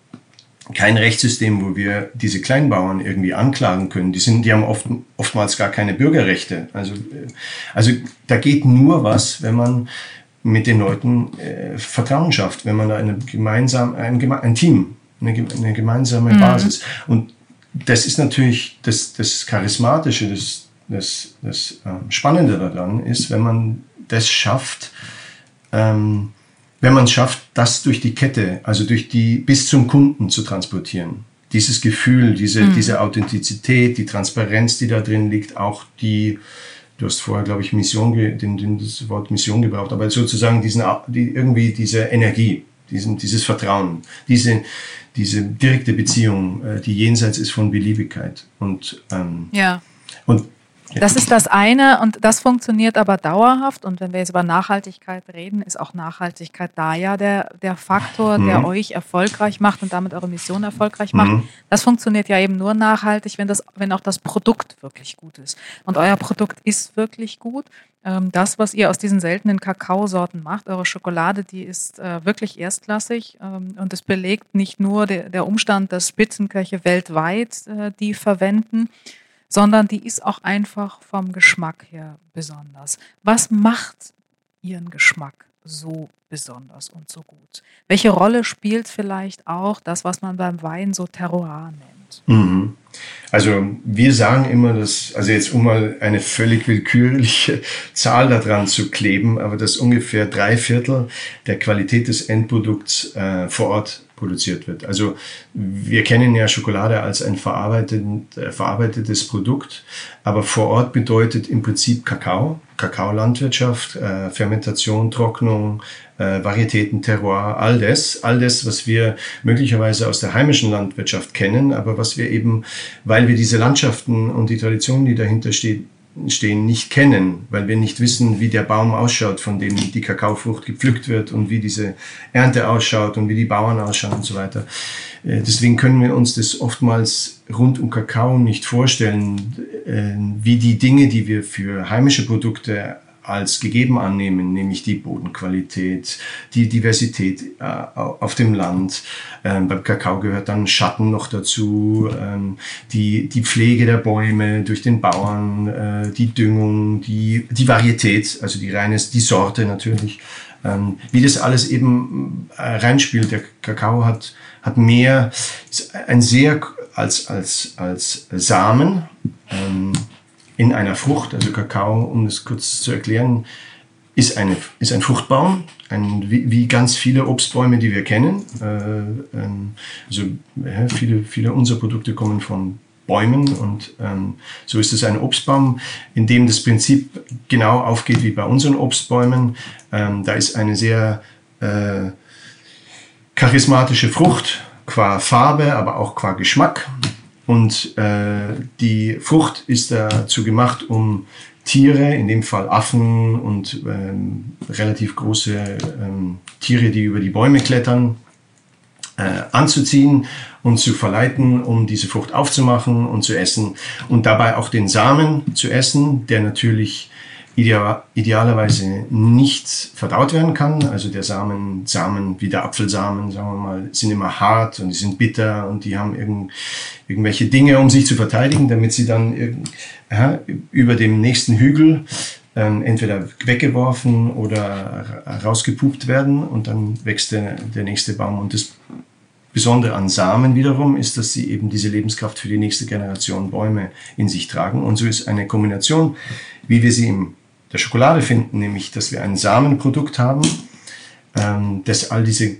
kein Rechtssystem, wo wir diese Kleinbauern irgendwie anklagen können. Die, sind, die haben oft, oftmals gar keine Bürgerrechte. Also, äh, also da geht nur was, wenn man mit den Leuten äh, Vertrauen schafft, wenn man da eine gemeinsam, ein, ein Team, eine, eine gemeinsame mhm. Basis. Und das ist natürlich das, das Charismatische, das, das, das äh, Spannende daran ist, wenn man das schafft, ähm, wenn man es schafft, das durch die Kette, also durch die bis zum Kunden zu transportieren. Dieses Gefühl, diese, mhm. diese Authentizität, die Transparenz, die da drin liegt, auch die, du hast vorher, glaube ich, Mission, den, den, das Wort Mission gebraucht, aber sozusagen diesen, die, irgendwie diese Energie, diesen, dieses Vertrauen, diese, diese direkte Beziehung, äh, die jenseits ist von Beliebigkeit. Und, ähm, ja. und das ist das eine und das funktioniert aber dauerhaft. Und wenn wir jetzt über Nachhaltigkeit reden, ist auch Nachhaltigkeit da ja der, der Faktor, der mhm. euch erfolgreich macht und damit eure Mission erfolgreich macht. Mhm. Das funktioniert ja eben nur nachhaltig, wenn, das, wenn auch das Produkt wirklich gut ist. Und euer Produkt ist wirklich gut. Ähm, das, was ihr aus diesen seltenen Kakaosorten macht, eure Schokolade, die ist äh, wirklich erstklassig. Ähm, und es belegt nicht nur der, der Umstand, dass Spitzenköche weltweit äh, die verwenden, sondern die ist auch einfach vom Geschmack her besonders. Was macht ihren Geschmack so besonders und so gut? Welche Rolle spielt vielleicht auch das, was man beim Wein so Terroir nennt? Mhm. Also wir sagen immer, dass, also jetzt um mal eine völlig willkürliche *laughs* Zahl daran zu kleben, aber dass ungefähr drei Viertel der Qualität des Endprodukts äh, vor Ort produziert wird. Also wir kennen ja Schokolade als ein verarbeitet, äh, verarbeitetes Produkt, aber vor Ort bedeutet im Prinzip Kakao, Kakaolandwirtschaft, äh, Fermentation, Trocknung, äh, Varietäten, Terroir, all das, all das, was wir möglicherweise aus der heimischen Landwirtschaft kennen, aber was wir eben, weil wir diese Landschaften und die Tradition, die dahinter steht, stehen, nicht kennen, weil wir nicht wissen, wie der Baum ausschaut, von dem die Kakaofrucht gepflückt wird und wie diese Ernte ausschaut und wie die Bauern ausschauen und so weiter. Äh, deswegen können wir uns das oftmals rund um Kakao nicht vorstellen, äh, wie die Dinge, die wir für heimische Produkte als gegeben annehmen, nämlich die Bodenqualität, die Diversität äh, auf dem Land. Ähm, beim Kakao gehört dann Schatten noch dazu, ähm, die, die Pflege der Bäume durch den Bauern, äh, die Düngung, die, die Varietät, also die reines, die Sorte natürlich. Ähm, wie das alles eben äh, reinspielt. Der Kakao hat, hat mehr, ein sehr als, als, als Samen. In einer Frucht, also Kakao, um das kurz zu erklären, ist, eine, ist ein Fruchtbaum, ein, wie, wie ganz viele Obstbäume, die wir kennen. Äh, ähm, also ja, viele, viele unserer Produkte kommen von Bäumen und ähm, so ist es ein Obstbaum, in dem das Prinzip genau aufgeht wie bei unseren Obstbäumen. Ähm, da ist eine sehr äh, charismatische Frucht qua Farbe, aber auch qua Geschmack. Und äh, die Frucht ist dazu gemacht, um Tiere, in dem Fall Affen und ähm, relativ große ähm, Tiere, die über die Bäume klettern, äh, anzuziehen und zu verleiten, um diese Frucht aufzumachen und zu essen. Und dabei auch den Samen zu essen, der natürlich ideal, idealerweise nicht verdaut werden kann. Also der Samen, Samen wie der Apfelsamen, sagen wir mal, sind immer hart und die sind bitter und die haben irgend, irgendwelche Dinge, um sich zu verteidigen, damit sie dann irgend, über dem nächsten Hügel ähm, entweder weggeworfen oder rausgepupt werden und dann wächst der, der nächste Baum. Und das Besondere an Samen wiederum ist, dass sie eben diese Lebenskraft für die nächste Generation Bäume in sich tragen. Und so ist eine Kombination, wie wir sie im der Schokolade finden, nämlich dass wir ein Samenprodukt haben, ähm, das all diese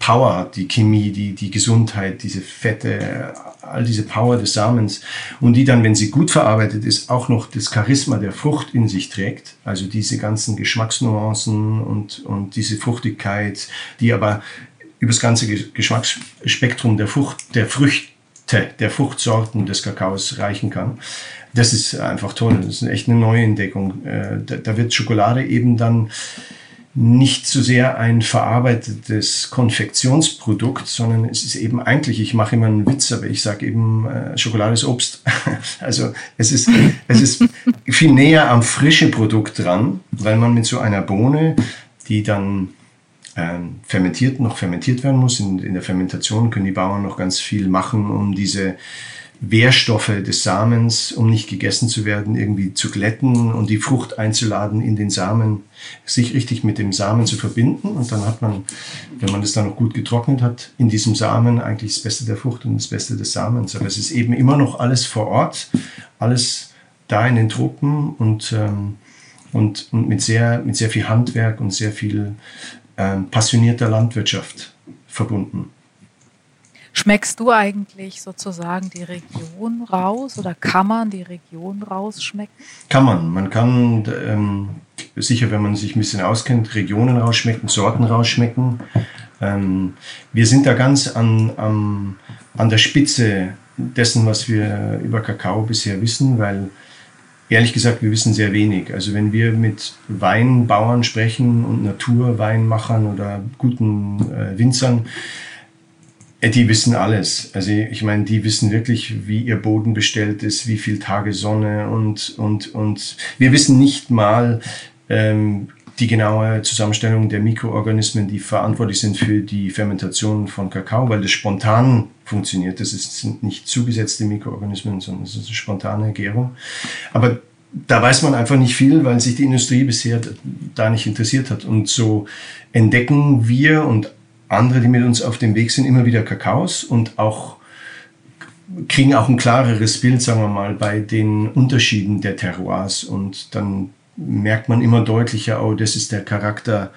Power, die Chemie, die, die Gesundheit, diese Fette, all diese Power des Samens und die dann, wenn sie gut verarbeitet ist, auch noch das Charisma der Frucht in sich trägt, also diese ganzen Geschmacksnuancen und, und diese Fruchtigkeit, die aber über das ganze Geschmacksspektrum der Frucht, der Früchte, der Fruchtsorten des Kakaos reichen kann das ist einfach toll. Das ist echt eine neue Entdeckung. Äh, da, wird Schokolade eben dann nicht so sehr ein verarbeitetes Konfektionsprodukt, sondern es ist eben eigentlich, ich mache immer einen Witz, aber ich sage eben, äh, Schokolade ist Obst. *laughs* also es ist, es ist viel näher am frischen Produkt dran, weil man mit so einer Bohne, die dann ähm, fermentiert, noch fermentiert werden muss, in, in der Fermentation können die Bauern noch ganz viel machen, um diese Wehrstoffe des Samens, um nicht gegessen zu werden, irgendwie zu glätten und die Frucht einzuladen in den Samen, sich richtig mit dem Samen zu verbinden. Und dann hat man, wenn man das dann noch gut getrocknet hat, in diesem Samen eigentlich das Beste der Frucht und das Beste des Samens. Aber es ist eben immer noch alles vor Ort, alles da in den Tropen und, ähm, und, und mit, sehr, mit sehr viel Handwerk und sehr viel ähm, passionierter Landwirtschaft verbunden. Schmeckst du eigentlich sozusagen die Region raus oder kann man die Region rausschmecken? Kann man. Man kann ähm, sicher, wenn man sich ein bisschen auskennt, Regionen rausschmecken, Sorten rausschmecken. Ähm, wir sind da ganz an, an, an der Spitze dessen, was wir über Kakao bisher wissen, weil ehrlich gesagt, wir wissen sehr wenig. Also wenn wir mit Weinbauern sprechen und Naturweinmachern oder guten äh, Winzern, die wissen alles. Also ich meine, die wissen wirklich, wie ihr Boden bestellt ist, wie viel Tage Sonne und, und, und wir wissen nicht mal ähm, die genaue Zusammenstellung der Mikroorganismen, die verantwortlich sind für die Fermentation von Kakao, weil das spontan funktioniert. Das sind nicht zugesetzte Mikroorganismen, sondern es ist eine spontane Gärung. Aber da weiß man einfach nicht viel, weil sich die Industrie bisher da nicht interessiert hat. Und so entdecken wir und andere, die mit uns auf dem Weg sind, immer wieder Kakaos und auch kriegen auch ein klareres Bild, sagen wir mal, bei den Unterschieden der Terroirs. Und dann merkt man immer deutlicher, oh, das ist der Charakter,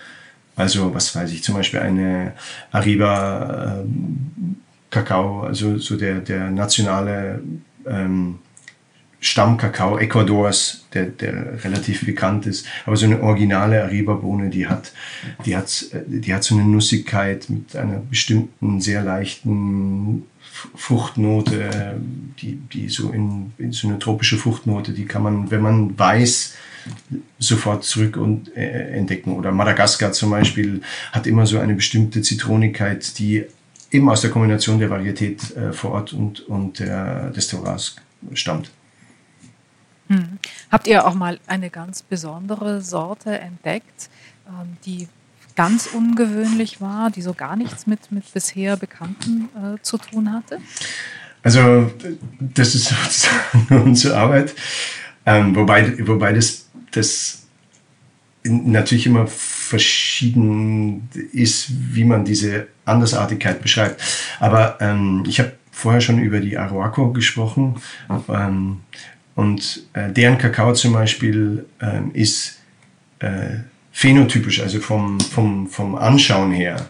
also was weiß ich, zum Beispiel eine Arriba äh, Kakao, also so der, der nationale ähm, Stammkakao Ecuadors, der, der relativ bekannt ist. Aber so eine originale Ariba-Bohne, die hat, die, hat, die hat so eine Nussigkeit mit einer bestimmten, sehr leichten Fruchtnote, die, die so in, in so eine tropische Fruchtnote, die kann man, wenn man weiß, sofort zurück und äh, entdecken. Oder Madagaskar zum Beispiel hat immer so eine bestimmte Zitronigkeit, die eben aus der Kombination der Varietät äh, vor Ort und, und der, des Terroirs stammt. Hm. Habt ihr auch mal eine ganz besondere Sorte entdeckt, ähm, die ganz ungewöhnlich war, die so gar nichts mit, mit bisher Bekannten äh, zu tun hatte? Also das ist *laughs* sozusagen unsere Arbeit, ähm, wobei, wobei das, das natürlich immer verschieden ist, wie man diese Andersartigkeit beschreibt. Aber ähm, ich habe vorher schon über die Aroaco gesprochen. Ähm, und äh, deren Kakao zum Beispiel äh, ist äh, phänotypisch, also vom, vom, vom Anschauen her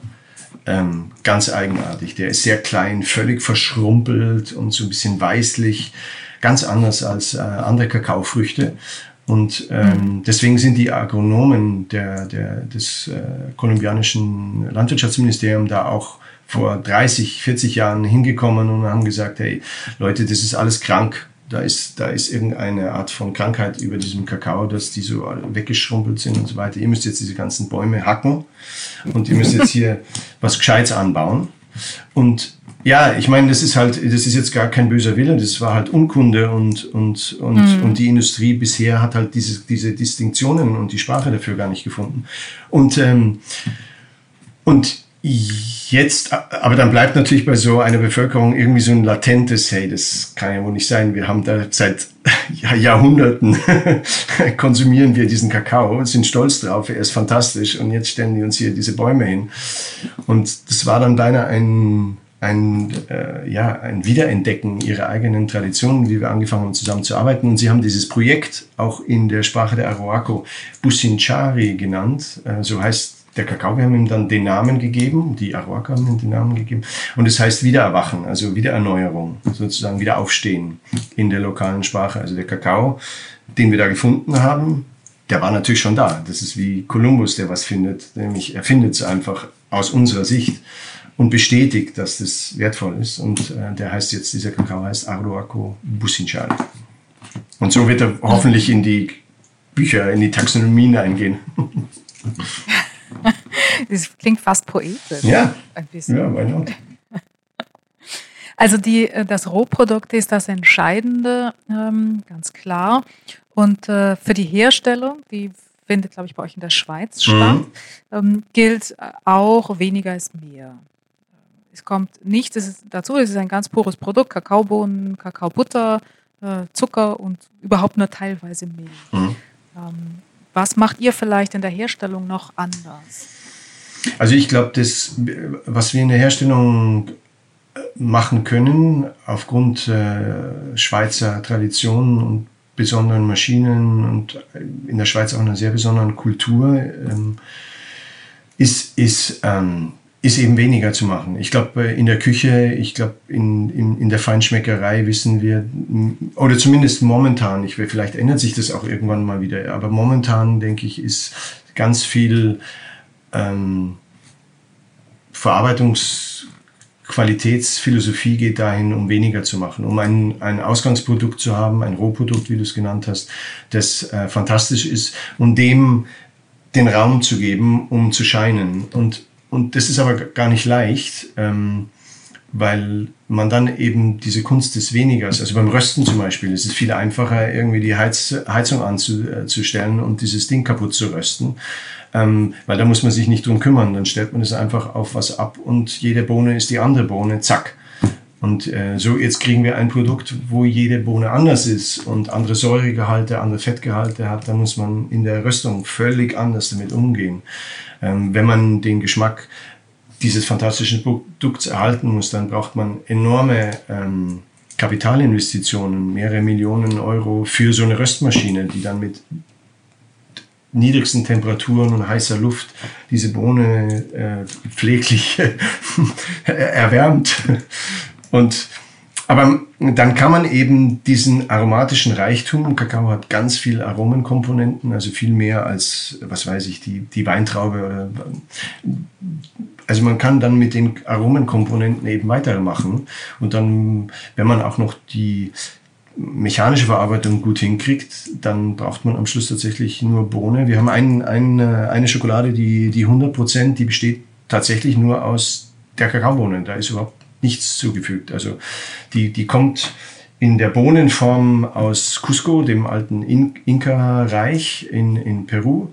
ähm, ganz eigenartig. Der ist sehr klein, völlig verschrumpelt und so ein bisschen weißlich, ganz anders als äh, andere Kakaofrüchte. Und ähm, mhm. deswegen sind die Agronomen der, der, des äh, kolumbianischen Landwirtschaftsministeriums da auch vor 30, 40 Jahren hingekommen und haben gesagt, hey Leute, das ist alles krank da ist, da ist irgendeine Art von Krankheit über diesem Kakao, dass die so weggeschrumpelt sind und so weiter. Ihr müsst jetzt diese ganzen Bäume hacken und ihr müsst jetzt hier *laughs* was Gescheites anbauen. Und ja, ich meine, das ist halt, das ist jetzt gar kein böser Wille, das war halt Unkunde und, und, und, mhm. und die Industrie bisher hat halt diese, diese Distinktionen und die Sprache dafür gar nicht gefunden. Und, ähm, und Jetzt, aber dann bleibt natürlich bei so einer Bevölkerung irgendwie so ein latentes, hey, das kann ja wohl nicht sein. Wir haben da seit *laughs* Jahrhunderten *laughs* konsumieren wir diesen Kakao, sind stolz drauf, er ist fantastisch und jetzt stellen die uns hier diese Bäume hin. Und das war dann beinahe ein, ein, äh, ja, ein Wiederentdecken ihrer eigenen Traditionen, wie wir angefangen haben zusammen zu arbeiten. Und sie haben dieses Projekt auch in der Sprache der Aroaco Businchari genannt, äh, so heißt der Kakao, wir haben ihm dann den Namen gegeben, die Aroaka haben ihm den Namen gegeben. Und es das heißt Wiedererwachen, also Wiedererneuerung, sozusagen Wiederaufstehen in der lokalen Sprache. Also der Kakao, den wir da gefunden haben, der war natürlich schon da. Das ist wie Kolumbus, der was findet, nämlich er findet es einfach aus unserer Sicht und bestätigt, dass das wertvoll ist. Und äh, der heißt jetzt, dieser Kakao heißt Aroaco Businchal. Und so wird er hoffentlich in die Bücher, in die Taxonomien eingehen. *laughs* *laughs* das klingt fast poetisch. Ja, ein bisschen. ja, why not? *laughs* Also die, äh, das Rohprodukt ist das Entscheidende, ähm, ganz klar. Und äh, für die Herstellung, die findet, glaube ich, bei euch in der Schweiz mhm. statt, ähm, gilt auch weniger ist mehr. Es kommt nichts dazu, es ist ein ganz pures Produkt, Kakaobohnen, Kakaobutter, äh, Zucker und überhaupt nur teilweise Milch. Mhm. Was macht ihr vielleicht in der Herstellung noch anders? Also ich glaube, das, was wir in der Herstellung äh, machen können, aufgrund äh, Schweizer Traditionen und besonderen Maschinen und in der Schweiz auch einer sehr besonderen Kultur, ähm, ist, ist ähm, ist eben weniger zu machen. Ich glaube, in der Küche, ich glaube, in, in, in der Feinschmeckerei wissen wir, oder zumindest momentan, ich will, vielleicht ändert sich das auch irgendwann mal wieder, aber momentan, denke ich, ist ganz viel ähm, Verarbeitungsqualitätsphilosophie geht dahin, um weniger zu machen, um ein, ein Ausgangsprodukt zu haben, ein Rohprodukt, wie du es genannt hast, das äh, fantastisch ist und dem den Raum zu geben, um zu scheinen. Und und das ist aber gar nicht leicht, ähm, weil man dann eben diese Kunst des Wenigers, also beim Rösten zum Beispiel, ist es viel einfacher, irgendwie die Heiz, Heizung anzustellen und dieses Ding kaputt zu rösten. Ähm, weil da muss man sich nicht drum kümmern. Dann stellt man es einfach auf was ab und jede Bohne ist die andere Bohne, zack. Und äh, so jetzt kriegen wir ein Produkt, wo jede Bohne anders ist und andere Säuregehalte, andere Fettgehalte hat. Da muss man in der Röstung völlig anders damit umgehen. Ähm, wenn man den Geschmack dieses fantastischen Produkts erhalten muss, dann braucht man enorme ähm, Kapitalinvestitionen, mehrere Millionen Euro für so eine Röstmaschine, die dann mit niedrigsten Temperaturen und heißer Luft diese Bohne äh, pfleglich *laughs* erwärmt. Und aber dann kann man eben diesen aromatischen Reichtum, Kakao hat ganz viel Aromenkomponenten, also viel mehr als, was weiß ich, die, die Weintraube oder, also man kann dann mit den Aromenkomponenten eben weitermachen und dann, wenn man auch noch die mechanische Verarbeitung gut hinkriegt, dann braucht man am Schluss tatsächlich nur Bohne. Wir haben ein, ein, eine Schokolade, die, die 100 Prozent, die besteht tatsächlich nur aus der Kakaobohne. Da ist überhaupt nichts zugefügt. Also die, die kommt in der Bohnenform aus Cusco, dem alten In Inka-Reich in, in Peru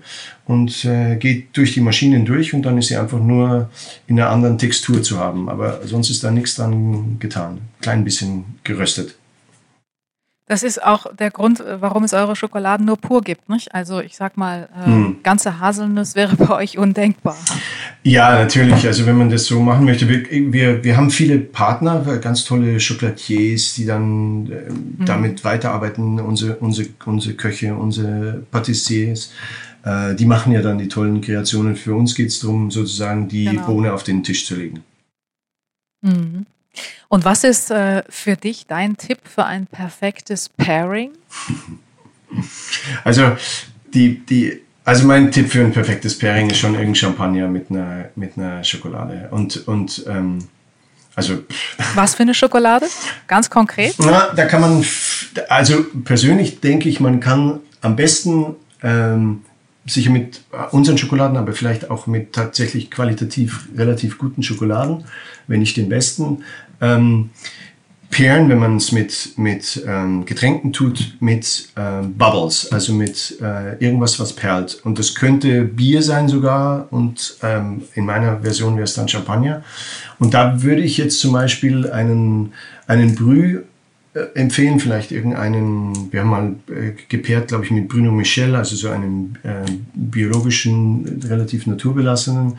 und äh, geht durch die Maschinen durch und dann ist sie einfach nur in einer anderen Textur zu haben. Aber sonst ist da nichts dran getan. Klein bisschen geröstet. Das ist auch der Grund, äh, warum es eure Schokoladen nur pur gibt, nicht? Also ich sag mal, äh, hm. ganze Haselnuss wäre *laughs* bei euch undenkbar. Ja, natürlich. Also wenn man das so machen möchte, wir, wir, wir haben viele Partner, ganz tolle Chocolatiers, die dann äh, hm. damit weiterarbeiten, unsere, unsere, unsere Köche, unsere Patissiers. Äh, die machen ja dann die tollen Kreationen. Für uns geht es darum, sozusagen die genau. Bohne auf den Tisch zu legen. Mhm. Und was ist äh, für dich dein Tipp für ein perfektes Pairing? *laughs* Also, die, die, also mein Tipp für ein perfektes Pairing ist schon irgendein Champagner mit einer, mit einer Schokolade. Und, und ähm, also. Was für eine Schokolade? Ganz konkret? Na, da kann man, also persönlich denke ich, man kann am besten ähm, sicher mit unseren Schokoladen, aber vielleicht auch mit tatsächlich qualitativ relativ guten Schokoladen, wenn nicht den besten, ähm, pairen, wenn man es mit, mit ähm, Getränken tut, mit ähm, Bubbles, also mit äh, irgendwas, was perlt. Und das könnte Bier sein sogar und ähm, in meiner Version wäre es dann Champagner. Und da würde ich jetzt zum Beispiel einen, einen Brüh äh, empfehlen, vielleicht irgendeinen, wir haben mal äh, gepaart, glaube ich, mit Bruno Michel, also so einen äh, biologischen, relativ naturbelassenen.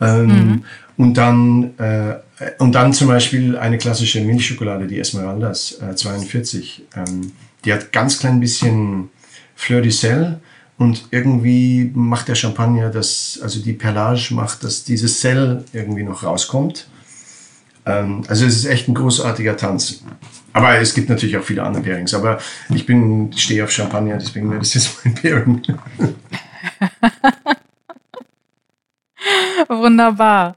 Ähm, mhm. Und dann äh, und dann zum Beispiel eine klassische Milchschokolade, die Esmeraldas äh, 42. Ähm, die hat ganz klein bisschen Fleur de Sel und irgendwie macht der Champagner das, also die Perlage macht, dass dieses Sel irgendwie noch rauskommt. Ähm, also es ist echt ein großartiger Tanz. Aber es gibt natürlich auch viele andere Pairings. Aber ich bin, stehe auf Champagner, deswegen wäre das jetzt mein Pairing. *laughs* Wunderbar.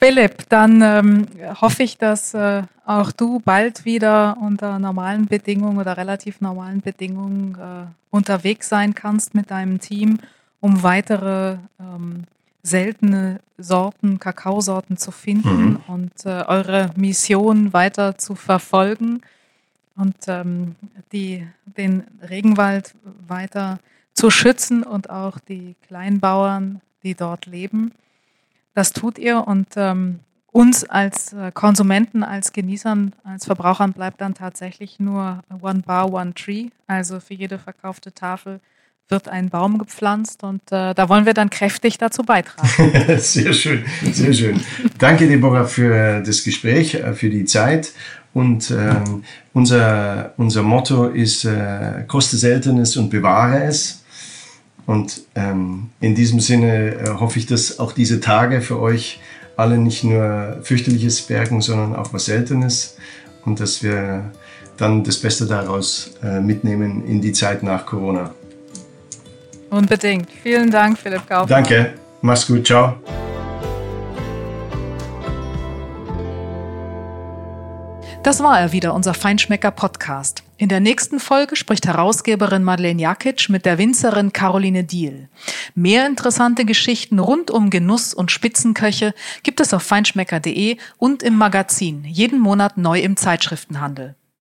Philipp, dann ähm, hoffe ich, dass äh, auch du bald wieder unter normalen Bedingungen oder relativ normalen Bedingungen äh, unterwegs sein kannst mit deinem Team, um weitere ähm, seltene Sorten, Kakaosorten zu finden mhm. und äh, eure Mission weiter zu verfolgen und ähm, die, den Regenwald weiter zu schützen und auch die Kleinbauern, die dort leben. Das tut ihr und ähm, uns als äh, Konsumenten, als Genießern, als Verbrauchern bleibt dann tatsächlich nur One Bar, One Tree. Also für jede verkaufte Tafel wird ein Baum gepflanzt und äh, da wollen wir dann kräftig dazu beitragen. *laughs* sehr schön, sehr schön. Danke, Deborah, für das Gespräch, äh, für die Zeit. Und ähm, unser, unser Motto ist, äh, koste Seltenes und bewahre es. Und ähm, in diesem Sinne äh, hoffe ich, dass auch diese Tage für euch alle nicht nur fürchterliches bergen, sondern auch was Seltenes und dass wir dann das Beste daraus äh, mitnehmen in die Zeit nach Corona. Unbedingt. Vielen Dank, Philipp Kaufmann. Danke. Mach's gut. Ciao. Das war er wieder, unser Feinschmecker-Podcast. In der nächsten Folge spricht Herausgeberin Madeleine Jakic mit der Winzerin Caroline Diel. Mehr interessante Geschichten rund um Genuss und Spitzenköche gibt es auf feinschmecker.de und im Magazin, jeden Monat neu im Zeitschriftenhandel.